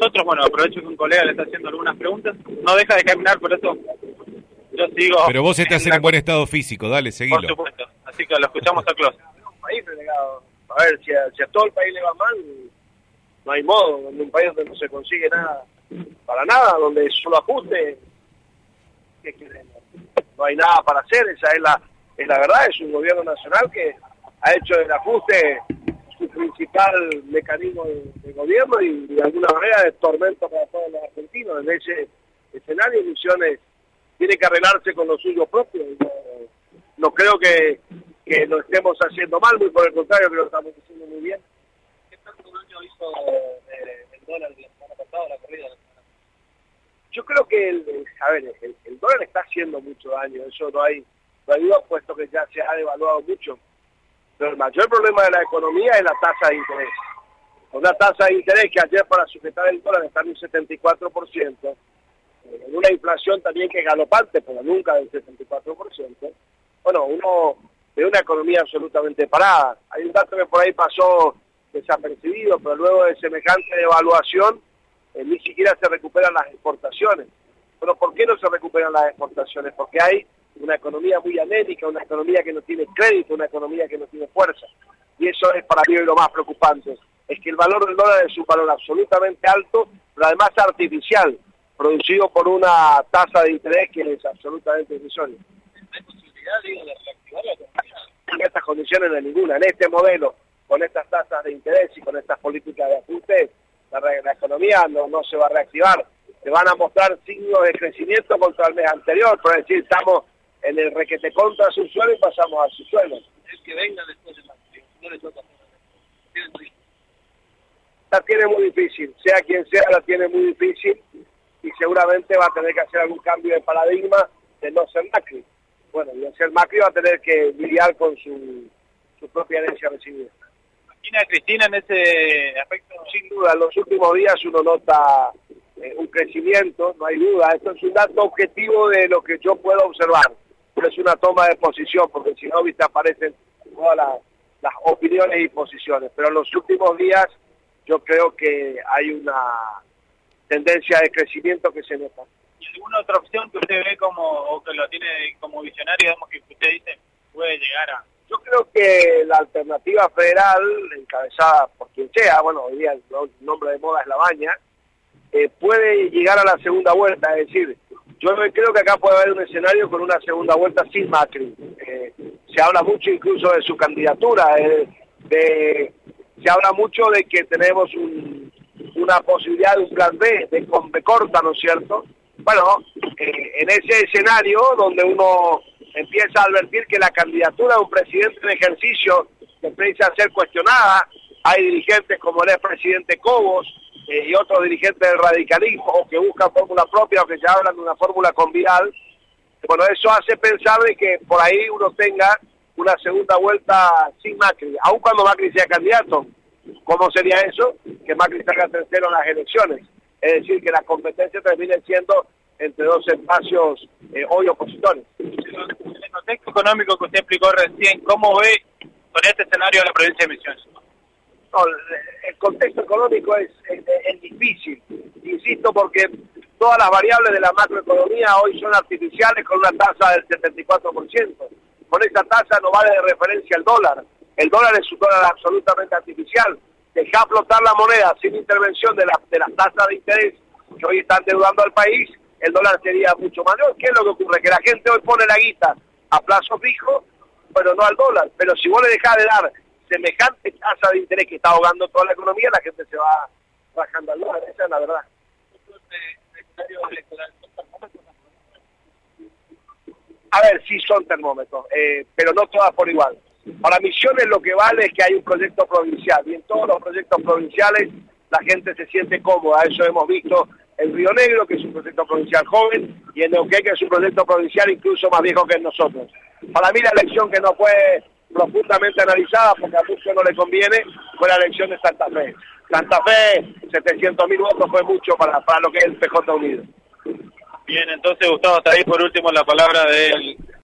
nosotros, bueno, aprovecho que un colega le está haciendo algunas preguntas, no deja de caminar, por eso yo sigo... Pero vos estás en, en buen estado físico, dale, seguilo. Por supuesto, así que lo escuchamos a Clos. país relegado. A ver, si a, si a todo el país le va mal, no hay modo. En un país donde no se consigue nada, para nada, donde solo ajuste, ¿qué queremos? No hay nada para hacer, esa es la, es la verdad. Es un gobierno nacional que ha hecho del ajuste principal mecanismo de, de gobierno y de alguna manera de tormento para todos los argentinos. En ese escenario, Misiones tiene que arreglarse con lo suyo propio. y No, no creo que, que lo estemos haciendo mal, muy por el contrario, creo que lo estamos haciendo muy bien. ¿Qué tanto daño hizo eh, el dólar la semana pasada, la corrida? Yo creo que, el, el- a ver, el, el dólar está haciendo mucho daño, eso no hay, no hay duda, puesto que ya se ha devaluado mucho. Pero el mayor problema de la economía es la tasa de interés. Una tasa de interés que ayer para sujetar el dólar está en un 74%, eh, en una inflación también que es galopante, pero nunca del 74%. Bueno, uno ve una economía absolutamente parada. Hay un dato que por ahí pasó desapercibido, pero luego de semejante devaluación, eh, ni siquiera se recuperan las exportaciones. Pero ¿por qué no se recuperan las exportaciones? Porque hay una economía muy anémica, una economía que no tiene crédito, una economía que no tiene fuerza. Y eso es para mí lo más preocupante. Es que el valor del dólar es un valor absolutamente alto, pero además artificial, producido por una tasa de interés que es absolutamente irrisoria. ¿Hay posibilidad, de reactivar la economía? En estas condiciones no ninguna. En este modelo, con estas tasas de interés y con estas políticas de ajuste, la, la economía no, no se va a reactivar. Se van a mostrar signos de crecimiento contra el mes anterior, por decir, estamos en el requete contra su suelo y pasamos a su suelo. El que venga después de Macri, no le toca La tiene muy difícil, sea quien sea, la tiene muy difícil y seguramente va a tener que hacer algún cambio de paradigma de no ser Macri. Bueno, y al ser Macri va a tener que lidiar con su, su propia herencia recibida. ¿Imagina a Cristina en ese aspecto? sin duda, en los últimos días uno nota eh, un crecimiento, no hay duda. Esto es un dato objetivo de lo que yo puedo observar. Es una toma de posición, porque si no, viste, aparecen todas las, las opiniones y posiciones. Pero en los últimos días yo creo que hay una tendencia de crecimiento que se nota. ¿Y alguna otra opción que usted ve como, o que lo tiene como visionario, digamos, que usted dice puede llegar a... Yo creo que la alternativa federal, encabezada por quien sea, bueno, hoy día el no- nombre de moda es La Baña, eh, puede llegar a la segunda vuelta. Es decir, yo creo que acá puede haber un escenario con una segunda vuelta sin Macri. Eh, se habla mucho incluso de su candidatura, eh, de, se habla mucho de que tenemos un- una posibilidad de un plan B, de B corta, ¿no es cierto? Bueno, eh, en ese escenario donde uno empieza a advertir que la candidatura de un presidente en ejercicio empieza a ser cuestionada, hay dirigentes como el expresidente Cobos eh, y otros dirigentes del radicalismo o que buscan fórmula propia o que ya hablan de una fórmula con Vidal, bueno, eso hace pensar de que por ahí uno tenga una segunda vuelta sin Macri, aun cuando Macri sea candidato. ¿Cómo sería eso? Que Macri salga tercero en las elecciones. Es decir, que la competencia termine siendo entre dos espacios eh, hoy opositores. El contexto económico que usted explicó recién, ¿cómo ve con este escenario la provincia de Misiones? No, el- contexto económico es, difícil, insisto, porque todas las variables de la macroeconomía hoy son artificiales con una tasa del 74%. Con esa tasa no vale de referencia el dólar. El dólar es un dólar absolutamente artificial. Dejar flotar la moneda sin intervención de, la- de las tasas de interés que hoy están deudando al país, el dólar sería mucho mayor. ¿Qué es lo que ocurre? Que la gente hoy pone la guita a plazo fijo, pero no al dólar. Pero si vos le dejás de dar semejante tasa de interés que está ahogando toda la economía, la gente se va bajando al dólar. Esa es la verdad. A ver, sí son termómetros, eh, pero no todas por igual. Para Misiones lo que vale es que hay un proyecto provincial y en todos los proyectos provinciales la gente se siente cómoda. Eso hemos visto en Río Negro, que es un proyecto provincial joven, y en Neuquén, que es un proyecto provincial incluso más viejo que nosotros. Para mí la elección que no fue profundamente analizada, porque a muchos no le conviene, fue la elección de Santa Fe. Santa Fe, 700 mil votos fue mucho para, para lo que es el PJ Unido. Bien, entonces Gustavo, está ahí por último la palabra del